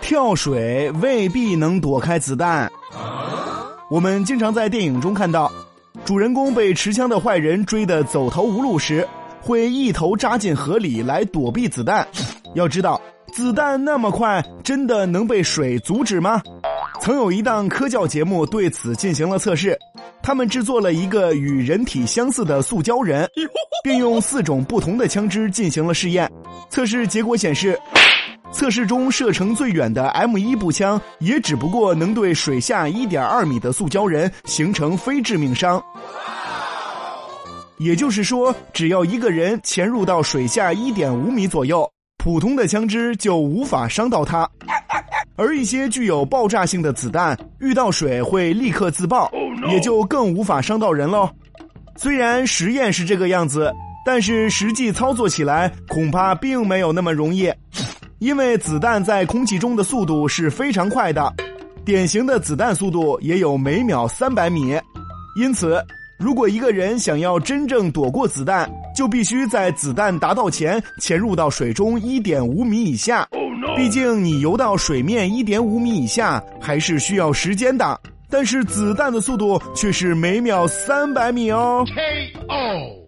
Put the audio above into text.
跳水未必能躲开子弹。我们经常在电影中看到，主人公被持枪的坏人追得走投无路时，会一头扎进河里来躲避子弹。要知道，子弹那么快，真的能被水阻止吗？曾有一档科教节目对此进行了测试，他们制作了一个与人体相似的塑胶人，并用四种不同的枪支进行了试验。测试结果显示。测试中射程最远的 M 一步枪，也只不过能对水下1.2米的塑胶人形成非致命伤。也就是说，只要一个人潜入到水下1.5米左右，普通的枪支就无法伤到他。而一些具有爆炸性的子弹，遇到水会立刻自爆，也就更无法伤到人喽。虽然实验是这个样子，但是实际操作起来恐怕并没有那么容易。因为子弹在空气中的速度是非常快的，典型的子弹速度也有每秒三百米，因此，如果一个人想要真正躲过子弹，就必须在子弹达到前潜入到水中一点五米以下。毕竟你游到水面一点五米以下还是需要时间的，但是子弹的速度却是每秒三百米哦。K.O.